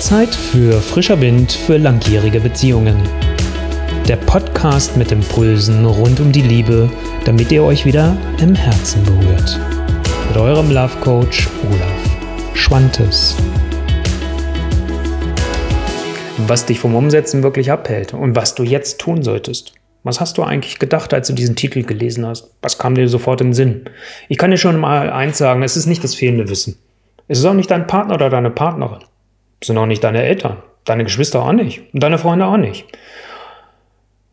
Zeit für frischer Wind für langjährige Beziehungen. Der Podcast mit Impulsen rund um die Liebe, damit ihr euch wieder im Herzen berührt. Mit eurem Love Coach Olaf Schwantes. Was dich vom Umsetzen wirklich abhält und was du jetzt tun solltest. Was hast du eigentlich gedacht, als du diesen Titel gelesen hast? Was kam dir sofort in den Sinn? Ich kann dir schon mal eins sagen, es ist nicht das fehlende Wissen. Es ist auch nicht dein Partner oder deine Partnerin. Sind auch nicht deine Eltern, deine Geschwister auch nicht und deine Freunde auch nicht.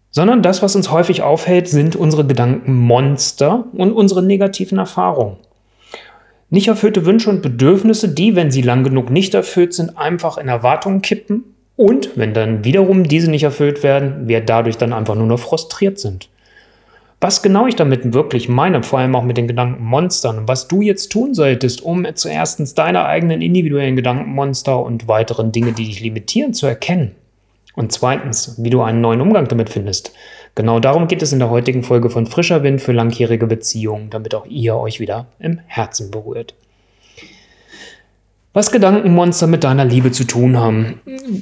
Sondern das, was uns häufig aufhält, sind unsere Gedankenmonster und unsere negativen Erfahrungen. Nicht erfüllte Wünsche und Bedürfnisse, die, wenn sie lang genug nicht erfüllt sind, einfach in Erwartungen kippen und wenn dann wiederum diese nicht erfüllt werden, wir dadurch dann einfach nur noch frustriert sind. Was genau ich damit wirklich meine, vor allem auch mit den Gedankenmonstern was du jetzt tun solltest, um zuerst deine eigenen individuellen Gedankenmonster und weiteren Dinge, die dich limitieren, zu erkennen. Und zweitens, wie du einen neuen Umgang damit findest. Genau darum geht es in der heutigen Folge von Frischer Wind für langjährige Beziehungen, damit auch ihr euch wieder im Herzen berührt was Gedankenmonster mit deiner Liebe zu tun haben.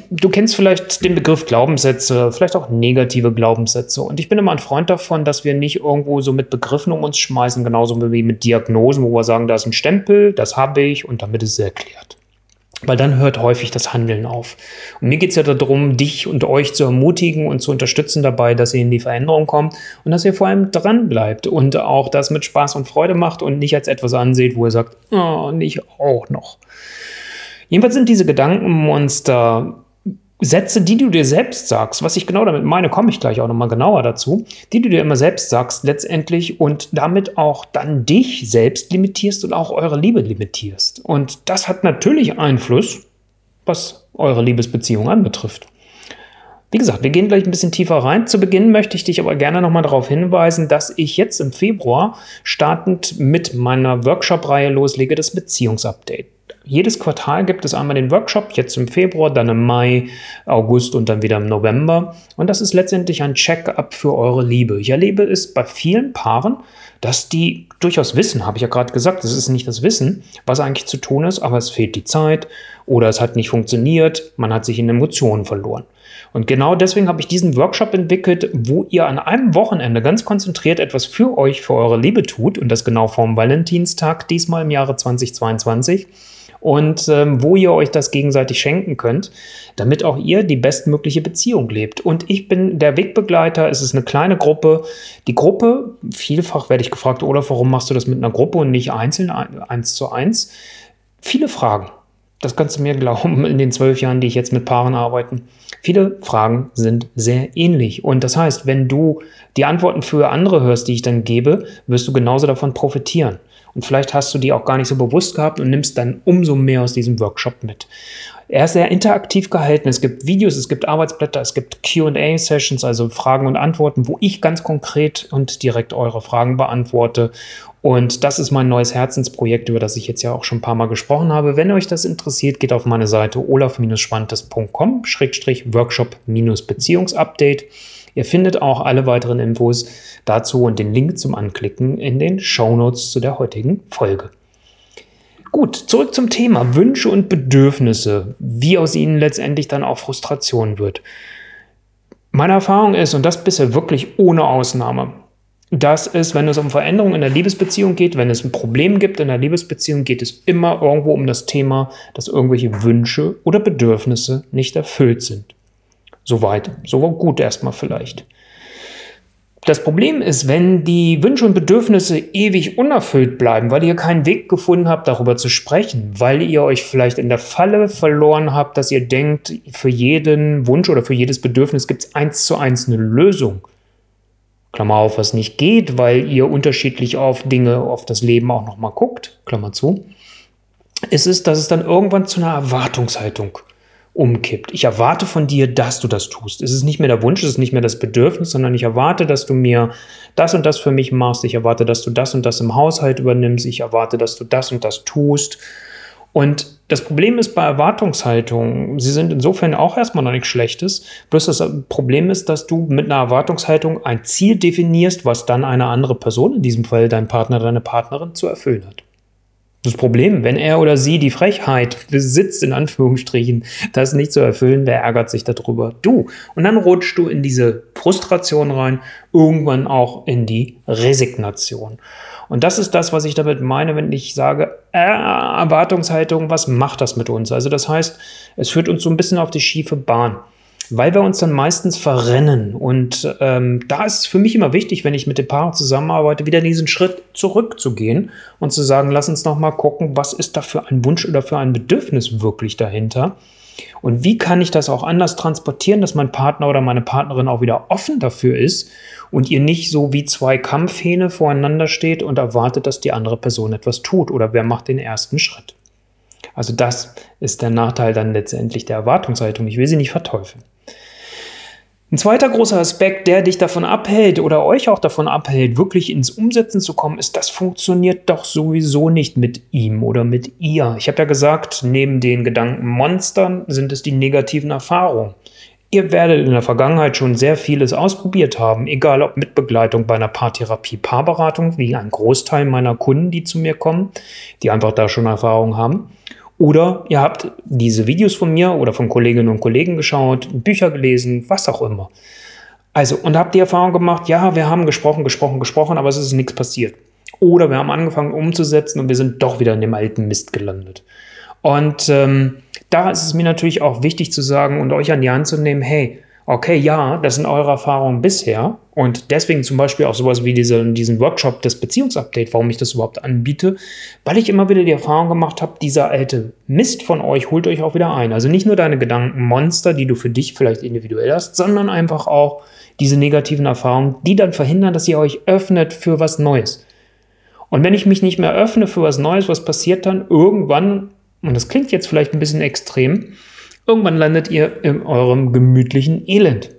Du kennst vielleicht den Begriff Glaubenssätze, vielleicht auch negative Glaubenssätze. Und ich bin immer ein Freund davon, dass wir nicht irgendwo so mit Begriffen um uns schmeißen, genauso wie mit Diagnosen, wo wir sagen, da ist ein Stempel, das habe ich und damit ist es erklärt. Weil dann hört häufig das Handeln auf. Und mir geht es ja darum, dich und euch zu ermutigen und zu unterstützen dabei, dass ihr in die Veränderung kommt und dass ihr vor allem dran bleibt und auch das mit Spaß und Freude macht und nicht als etwas anseht, wo ihr sagt, oh, nicht auch noch. Jedenfalls sind diese Gedankenmonster Sätze, die du dir selbst sagst, was ich genau damit meine, komme ich gleich auch nochmal genauer dazu, die du dir immer selbst sagst letztendlich und damit auch dann dich selbst limitierst und auch eure Liebe limitierst. Und das hat natürlich Einfluss, was eure Liebesbeziehung anbetrifft. Wie gesagt, wir gehen gleich ein bisschen tiefer rein. Zu Beginn möchte ich dich aber gerne nochmal darauf hinweisen, dass ich jetzt im Februar startend mit meiner Workshop-Reihe loslege, das Beziehungsupdate jedes Quartal gibt es einmal den Workshop, jetzt im Februar, dann im Mai, August und dann wieder im November. Und das ist letztendlich ein Check-up für eure Liebe. Ich erlebe es bei vielen Paaren, dass die durchaus wissen, habe ich ja gerade gesagt, das ist nicht das Wissen, was eigentlich zu tun ist, aber es fehlt die Zeit oder es hat nicht funktioniert, man hat sich in Emotionen verloren. Und genau deswegen habe ich diesen Workshop entwickelt, wo ihr an einem Wochenende ganz konzentriert etwas für euch, für eure Liebe tut und das genau vorm Valentinstag, diesmal im Jahre 2022 und ähm, wo ihr euch das gegenseitig schenken könnt, damit auch ihr die bestmögliche Beziehung lebt. Und ich bin der Wegbegleiter, es ist eine kleine Gruppe. Die Gruppe, vielfach werde ich gefragt, oder warum machst du das mit einer Gruppe und nicht einzeln, eins zu eins? Viele Fragen. Das kannst du mir glauben, in den zwölf Jahren, die ich jetzt mit Paaren arbeite. Viele Fragen sind sehr ähnlich. Und das heißt, wenn du die Antworten für andere hörst, die ich dann gebe, wirst du genauso davon profitieren. Und vielleicht hast du die auch gar nicht so bewusst gehabt und nimmst dann umso mehr aus diesem Workshop mit. Er ist sehr interaktiv gehalten. Es gibt Videos, es gibt Arbeitsblätter, es gibt QA-Sessions, also Fragen und Antworten, wo ich ganz konkret und direkt eure Fragen beantworte. Und das ist mein neues Herzensprojekt, über das ich jetzt ja auch schon ein paar Mal gesprochen habe. Wenn euch das interessiert, geht auf meine Seite olaf-schwantes.com-workshop-beziehungsupdate. Ihr findet auch alle weiteren Infos dazu und den Link zum Anklicken in den Show Notes zu der heutigen Folge. Gut, zurück zum Thema Wünsche und Bedürfnisse, wie aus ihnen letztendlich dann auch Frustration wird. Meine Erfahrung ist, und das bisher wirklich ohne Ausnahme, dass es, wenn es um Veränderungen in der Liebesbeziehung geht, wenn es ein Problem gibt in der Liebesbeziehung, geht es immer irgendwo um das Thema, dass irgendwelche Wünsche oder Bedürfnisse nicht erfüllt sind. Soweit, so gut erstmal vielleicht. Das Problem ist, wenn die Wünsche und Bedürfnisse ewig unerfüllt bleiben, weil ihr keinen Weg gefunden habt, darüber zu sprechen, weil ihr euch vielleicht in der Falle verloren habt, dass ihr denkt, für jeden Wunsch oder für jedes Bedürfnis gibt es eins zu eins eine Lösung. Klammer auf, was nicht geht, weil ihr unterschiedlich auf Dinge, auf das Leben auch nochmal guckt, Klammer zu, ist es, dass es dann irgendwann zu einer Erwartungshaltung umkippt. Ich erwarte von dir, dass du das tust. Es ist nicht mehr der Wunsch, es ist nicht mehr das Bedürfnis, sondern ich erwarte, dass du mir das und das für mich machst. Ich erwarte, dass du das und das im Haushalt übernimmst. Ich erwarte, dass du das und das tust. Und das Problem ist bei Erwartungshaltung, sie sind insofern auch erstmal noch nichts Schlechtes. Bloß das Problem ist, dass du mit einer Erwartungshaltung ein Ziel definierst, was dann eine andere Person, in diesem Fall dein Partner, deine Partnerin, zu erfüllen hat. Das Problem, wenn er oder sie die Frechheit besitzt, in Anführungsstrichen, das nicht zu erfüllen, wer ärgert sich darüber? Du. Und dann rutschst du in diese Frustration rein, irgendwann auch in die Resignation. Und das ist das, was ich damit meine, wenn ich sage, äh, Erwartungshaltung, was macht das mit uns? Also das heißt, es führt uns so ein bisschen auf die schiefe Bahn weil wir uns dann meistens verrennen. Und ähm, da ist es für mich immer wichtig, wenn ich mit dem Paar zusammenarbeite, wieder diesen Schritt zurückzugehen und zu sagen, lass uns noch mal gucken, was ist da für ein Wunsch oder für ein Bedürfnis wirklich dahinter. Und wie kann ich das auch anders transportieren, dass mein Partner oder meine Partnerin auch wieder offen dafür ist und ihr nicht so wie zwei Kampfhähne voreinander steht und erwartet, dass die andere Person etwas tut oder wer macht den ersten Schritt. Also das ist der Nachteil dann letztendlich der Erwartungshaltung. Ich will sie nicht verteufeln. Ein zweiter großer Aspekt, der dich davon abhält oder euch auch davon abhält, wirklich ins Umsetzen zu kommen, ist, das funktioniert doch sowieso nicht mit ihm oder mit ihr. Ich habe ja gesagt, neben den Gedankenmonstern sind es die negativen Erfahrungen. Ihr werdet in der Vergangenheit schon sehr vieles ausprobiert haben, egal ob mit Begleitung bei einer Paartherapie, Paarberatung, wie ein Großteil meiner Kunden, die zu mir kommen, die einfach da schon Erfahrung haben oder ihr habt diese Videos von mir oder von Kolleginnen und Kollegen geschaut, Bücher gelesen, was auch immer. Also, und habt die Erfahrung gemacht, ja, wir haben gesprochen, gesprochen, gesprochen, aber es ist nichts passiert. Oder wir haben angefangen umzusetzen und wir sind doch wieder in dem alten Mist gelandet. Und ähm, da ist es mir natürlich auch wichtig zu sagen und euch an die Hand zu nehmen, hey, okay, ja, das sind eure Erfahrungen bisher. Und deswegen zum Beispiel auch sowas wie diese, diesen Workshop, das Beziehungsupdate, warum ich das überhaupt anbiete, weil ich immer wieder die Erfahrung gemacht habe, dieser alte Mist von euch holt euch auch wieder ein. Also nicht nur deine Gedankenmonster, die du für dich vielleicht individuell hast, sondern einfach auch diese negativen Erfahrungen, die dann verhindern, dass ihr euch öffnet für was Neues. Und wenn ich mich nicht mehr öffne für was Neues, was passiert dann irgendwann, und das klingt jetzt vielleicht ein bisschen extrem, Irgendwann landet ihr in eurem gemütlichen Elend.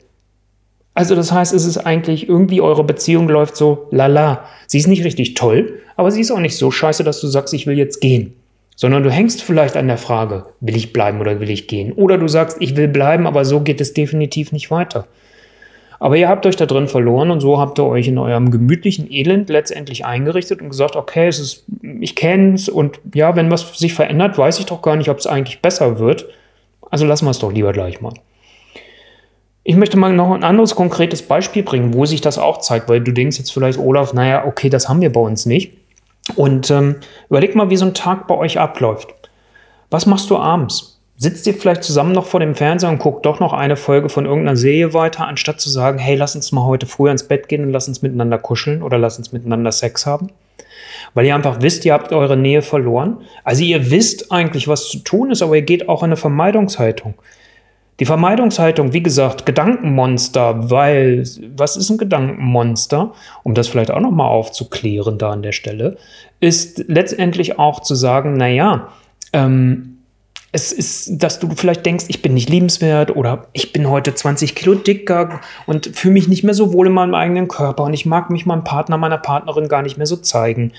Also das heißt, es ist eigentlich irgendwie eure Beziehung läuft so lala. Sie ist nicht richtig toll, aber sie ist auch nicht so scheiße, dass du sagst, ich will jetzt gehen. Sondern du hängst vielleicht an der Frage, will ich bleiben oder will ich gehen? Oder du sagst, ich will bleiben, aber so geht es definitiv nicht weiter. Aber ihr habt euch da drin verloren und so habt ihr euch in eurem gemütlichen Elend letztendlich eingerichtet und gesagt, okay, es ist, ich kenne es und ja, wenn was sich verändert, weiß ich doch gar nicht, ob es eigentlich besser wird. Also lassen wir es doch lieber gleich mal. Ich möchte mal noch ein anderes konkretes Beispiel bringen, wo sich das auch zeigt, weil du denkst jetzt vielleicht, Olaf, naja, okay, das haben wir bei uns nicht. Und ähm, überleg mal, wie so ein Tag bei euch abläuft. Was machst du abends? Sitzt ihr vielleicht zusammen noch vor dem Fernseher und guckt doch noch eine Folge von irgendeiner Serie weiter, anstatt zu sagen, hey, lass uns mal heute früher ins Bett gehen und lass uns miteinander kuscheln oder lass uns miteinander Sex haben? weil ihr einfach wisst, ihr habt eure Nähe verloren. Also ihr wisst eigentlich, was zu tun ist, aber ihr geht auch in eine Vermeidungshaltung. Die Vermeidungshaltung, wie gesagt, Gedankenmonster, weil was ist ein Gedankenmonster? Um das vielleicht auch nochmal aufzuklären da an der Stelle, ist letztendlich auch zu sagen, naja, ähm, es ist, dass du vielleicht denkst, ich bin nicht liebenswert oder ich bin heute 20 Kilo dicker und fühle mich nicht mehr so wohl in meinem eigenen Körper und ich mag mich meinem Partner, meiner Partnerin gar nicht mehr so zeigen.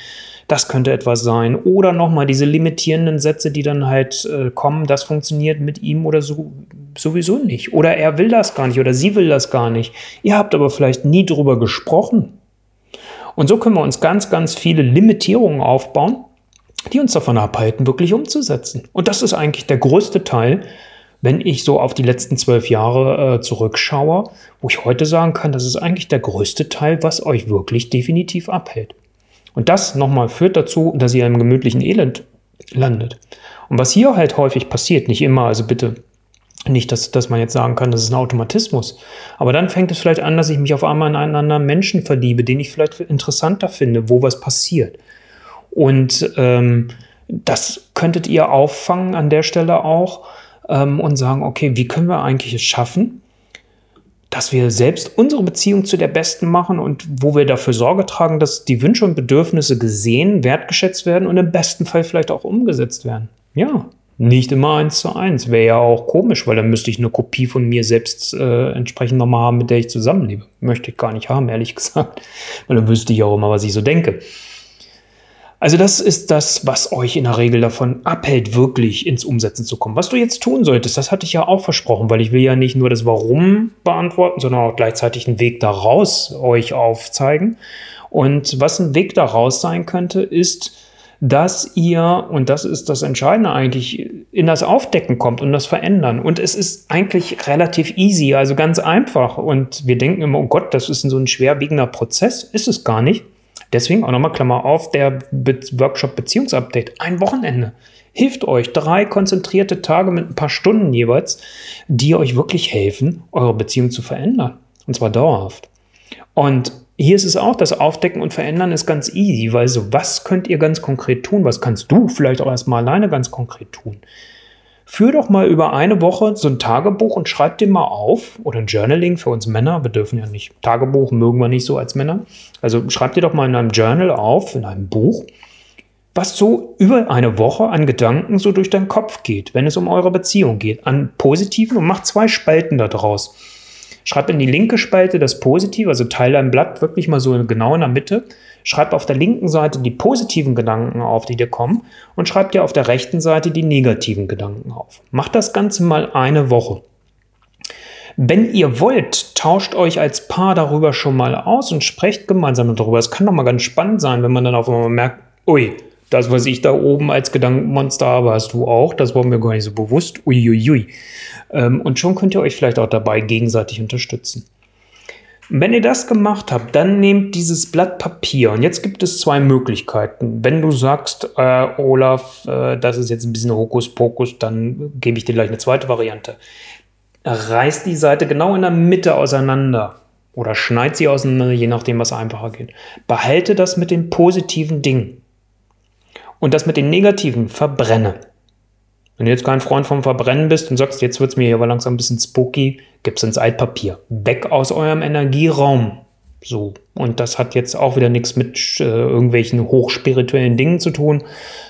Das könnte etwas sein. Oder nochmal diese limitierenden Sätze, die dann halt äh, kommen, das funktioniert mit ihm oder so sowieso nicht. Oder er will das gar nicht oder sie will das gar nicht. Ihr habt aber vielleicht nie drüber gesprochen. Und so können wir uns ganz, ganz viele Limitierungen aufbauen die uns davon abhalten, wirklich umzusetzen. Und das ist eigentlich der größte Teil, wenn ich so auf die letzten zwölf Jahre äh, zurückschaue, wo ich heute sagen kann, das ist eigentlich der größte Teil, was euch wirklich definitiv abhält. Und das nochmal führt dazu, dass ihr im gemütlichen Elend landet. Und was hier halt häufig passiert, nicht immer, also bitte nicht, dass, dass man jetzt sagen kann, das ist ein Automatismus. Aber dann fängt es vielleicht an, dass ich mich auf einmal in einen anderen Menschen verliebe, den ich vielleicht interessanter finde, wo was passiert. Und ähm, das könntet ihr auffangen an der Stelle auch ähm, und sagen, okay, wie können wir eigentlich es schaffen, dass wir selbst unsere Beziehung zu der besten machen und wo wir dafür Sorge tragen, dass die Wünsche und Bedürfnisse gesehen, wertgeschätzt werden und im besten Fall vielleicht auch umgesetzt werden. Ja, nicht immer eins zu eins. Wäre ja auch komisch, weil dann müsste ich eine Kopie von mir selbst äh, entsprechend nochmal haben, mit der ich zusammenlebe. Möchte ich gar nicht haben, ehrlich gesagt. Weil dann wüsste ich auch immer, was ich so denke. Also das ist das, was euch in der Regel davon abhält, wirklich ins Umsetzen zu kommen. Was du jetzt tun solltest, das hatte ich ja auch versprochen, weil ich will ja nicht nur das Warum beantworten, sondern auch gleichzeitig einen Weg daraus euch aufzeigen. Und was ein Weg daraus sein könnte, ist, dass ihr, und das ist das Entscheidende eigentlich, in das Aufdecken kommt und das Verändern. Und es ist eigentlich relativ easy, also ganz einfach. Und wir denken immer, oh Gott, das ist so ein schwerwiegender Prozess. Ist es gar nicht. Deswegen auch nochmal Klammer auf, der Be Workshop Beziehungsupdate. Ein Wochenende hilft euch. Drei konzentrierte Tage mit ein paar Stunden jeweils, die euch wirklich helfen, eure Beziehung zu verändern. Und zwar dauerhaft. Und hier ist es auch, das Aufdecken und Verändern ist ganz easy, weil so, was könnt ihr ganz konkret tun? Was kannst du vielleicht auch erstmal alleine ganz konkret tun? Führ doch mal über eine Woche so ein Tagebuch und schreib dir mal auf, oder ein Journaling für uns Männer, wir dürfen ja nicht, Tagebuch mögen wir nicht so als Männer. Also schreib dir doch mal in einem Journal auf, in einem Buch, was so über eine Woche an Gedanken so durch deinen Kopf geht, wenn es um eure Beziehung geht, an positiven und mach zwei Spalten daraus. Schreib in die linke Spalte das Positive, also teile dein Blatt wirklich mal so genau in der Mitte. Schreib auf der linken Seite die positiven Gedanken auf, die dir kommen, und schreib dir auf der rechten Seite die negativen Gedanken auf. Mach das Ganze mal eine Woche. Wenn ihr wollt, tauscht euch als Paar darüber schon mal aus und sprecht gemeinsam darüber. Es kann doch mal ganz spannend sein, wenn man dann auf einmal merkt, ui, das, was ich da oben als Gedankenmonster habe, hast du auch. Das war mir gar nicht so bewusst. Uiuiui. Ähm, und schon könnt ihr euch vielleicht auch dabei gegenseitig unterstützen. Wenn ihr das gemacht habt, dann nehmt dieses Blatt Papier. Und jetzt gibt es zwei Möglichkeiten. Wenn du sagst, äh, Olaf, äh, das ist jetzt ein bisschen Hokuspokus, dann gebe ich dir gleich eine zweite Variante. Reiß die Seite genau in der Mitte auseinander oder schneid sie auseinander, je nachdem, was einfacher geht. Behalte das mit den positiven Dingen. Und das mit den negativen verbrenne. Wenn du jetzt kein Freund vom Verbrennen bist und sagst, jetzt wird es mir hier aber langsam ein bisschen spooky, gib's ins Altpapier. Weg aus eurem Energieraum. So. Und das hat jetzt auch wieder nichts mit äh, irgendwelchen hochspirituellen Dingen zu tun,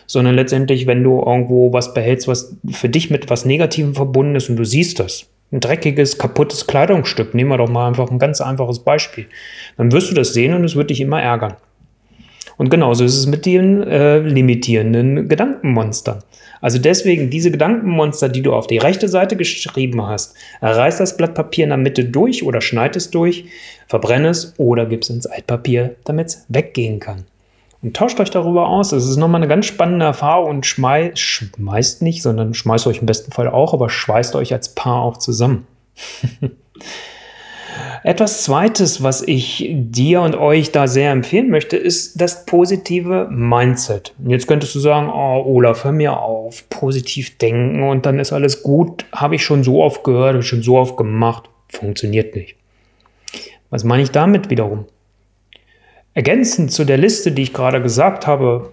sondern letztendlich, wenn du irgendwo was behältst, was für dich mit was Negativem verbunden ist und du siehst das, ein dreckiges, kaputtes Kleidungsstück, nehmen wir doch mal einfach ein ganz einfaches Beispiel, dann wirst du das sehen und es wird dich immer ärgern. Und genauso ist es mit den äh, limitierenden Gedankenmonstern. Also deswegen diese Gedankenmonster, die du auf die rechte Seite geschrieben hast, reiß das Blatt Papier in der Mitte durch oder schneid es durch, verbrenne es oder gib es ins Altpapier, damit es weggehen kann. Und tauscht euch darüber aus. Das ist nochmal eine ganz spannende Erfahrung und schmei schmeißt nicht, sondern schmeißt euch im besten Fall auch, aber schweißt euch als Paar auch zusammen. Etwas Zweites, was ich dir und euch da sehr empfehlen möchte, ist das positive Mindset. Jetzt könntest du sagen, oh Olaf, hör mir auf, positiv denken und dann ist alles gut. Habe ich schon so oft gehört, habe ich schon so oft gemacht. Funktioniert nicht. Was meine ich damit wiederum? Ergänzend zu der Liste, die ich gerade gesagt habe,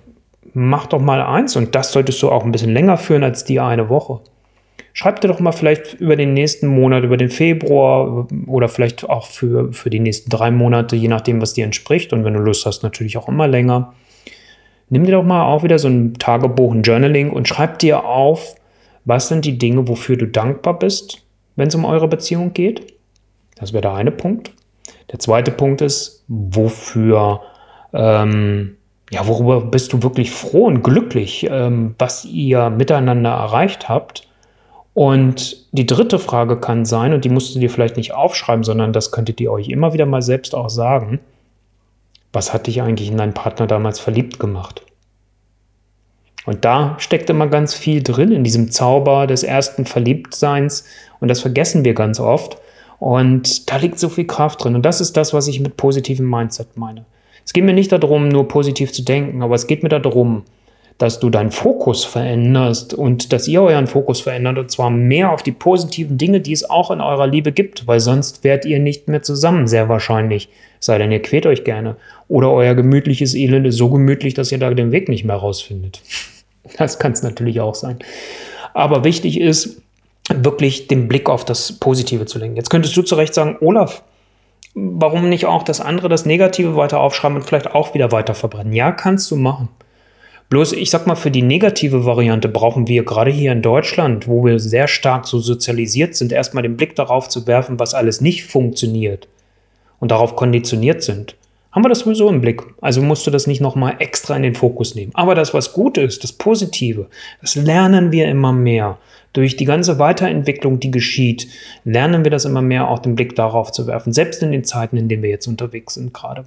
mach doch mal eins und das solltest du auch ein bisschen länger führen als die eine Woche. Schreib dir doch mal vielleicht über den nächsten Monat, über den Februar oder vielleicht auch für, für die nächsten drei Monate, je nachdem, was dir entspricht. Und wenn du Lust hast, natürlich auch immer länger. Nimm dir doch mal auch wieder so ein Tagebuch, ein Journaling und schreib dir auf, was sind die Dinge, wofür du dankbar bist, wenn es um eure Beziehung geht. Das wäre der eine Punkt. Der zweite Punkt ist, wofür, ähm, ja, worüber bist du wirklich froh und glücklich, ähm, was ihr miteinander erreicht habt. Und die dritte Frage kann sein, und die musst du dir vielleicht nicht aufschreiben, sondern das könntet ihr euch immer wieder mal selbst auch sagen, was hat dich eigentlich in deinen Partner damals verliebt gemacht? Und da steckt immer ganz viel drin in diesem Zauber des ersten Verliebtseins und das vergessen wir ganz oft. Und da liegt so viel Kraft drin. Und das ist das, was ich mit positivem Mindset meine. Es geht mir nicht darum, nur positiv zu denken, aber es geht mir darum, dass du deinen Fokus veränderst und dass ihr euren Fokus verändert und zwar mehr auf die positiven Dinge, die es auch in eurer Liebe gibt, weil sonst wärt ihr nicht mehr zusammen, sehr wahrscheinlich. Sei denn, ihr quält euch gerne. Oder euer gemütliches Elend ist so gemütlich, dass ihr da den Weg nicht mehr rausfindet. Das kann es natürlich auch sein. Aber wichtig ist, wirklich den Blick auf das Positive zu lenken. Jetzt könntest du zu Recht sagen, Olaf, warum nicht auch das andere, das Negative weiter aufschreiben und vielleicht auch wieder weiter verbrennen? Ja, kannst du machen. Bloß, ich sag mal, für die negative Variante brauchen wir gerade hier in Deutschland, wo wir sehr stark so sozialisiert sind, erstmal den Blick darauf zu werfen, was alles nicht funktioniert und darauf konditioniert sind. Haben wir das sowieso im Blick. Also musst du das nicht nochmal extra in den Fokus nehmen. Aber das, was gut ist, das Positive, das lernen wir immer mehr. Durch die ganze Weiterentwicklung, die geschieht, lernen wir das immer mehr, auch den Blick darauf zu werfen. Selbst in den Zeiten, in denen wir jetzt unterwegs sind gerade.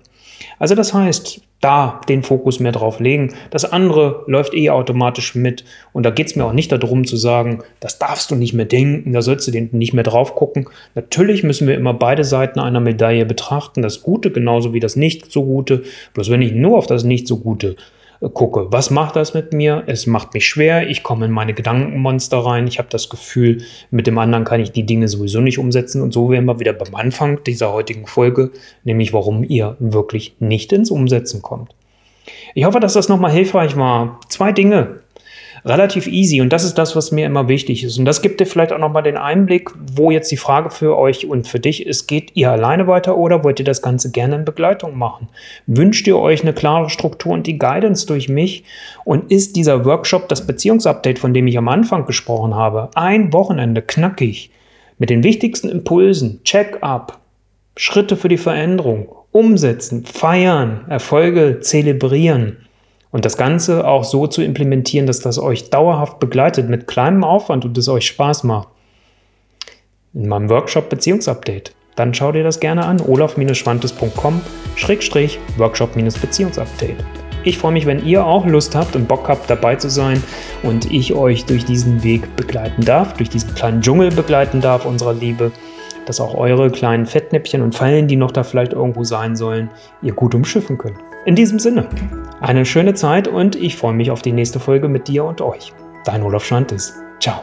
Also das heißt, da den Fokus mehr drauf legen. Das andere läuft eh automatisch mit. Und da geht es mir auch nicht darum zu sagen, das darfst du nicht mehr denken, da sollst du nicht mehr drauf gucken. Natürlich müssen wir immer beide Seiten einer Medaille betrachten, das Gute genauso wie das Nicht so Gute. Bloß wenn ich nur auf das Nicht so Gute gucke. Was macht das mit mir? Es macht mich schwer, ich komme in meine Gedankenmonster rein, ich habe das Gefühl, mit dem anderen kann ich die Dinge sowieso nicht umsetzen und so wären wir wieder beim Anfang dieser heutigen Folge, nämlich warum ihr wirklich nicht ins Umsetzen kommt. Ich hoffe, dass das nochmal hilfreich war. Zwei Dinge, relativ easy. Und das ist das, was mir immer wichtig ist. Und das gibt dir vielleicht auch nochmal den Einblick, wo jetzt die Frage für euch und für dich ist, geht ihr alleine weiter oder wollt ihr das Ganze gerne in Begleitung machen? Wünscht ihr euch eine klare Struktur und die Guidance durch mich? Und ist dieser Workshop, das Beziehungsupdate, von dem ich am Anfang gesprochen habe, ein Wochenende knackig mit den wichtigsten Impulsen, Check-up, Schritte für die Veränderung, umsetzen, feiern, Erfolge zelebrieren, und das Ganze auch so zu implementieren, dass das euch dauerhaft begleitet mit kleinem Aufwand und es euch Spaß macht. In meinem Workshop Beziehungsupdate. Dann schau dir das gerne an, olaf-schwantes.com Workshop-Beziehungsupdate. Ich freue mich, wenn ihr auch Lust habt und Bock habt, dabei zu sein und ich euch durch diesen Weg begleiten darf, durch diesen kleinen Dschungel begleiten darf unserer Liebe, dass auch eure kleinen Fettnäppchen und Fallen, die noch da vielleicht irgendwo sein sollen, ihr gut umschiffen könnt. In diesem Sinne, eine schöne Zeit und ich freue mich auf die nächste Folge mit dir und euch. Dein Olaf Schwantes. Ciao.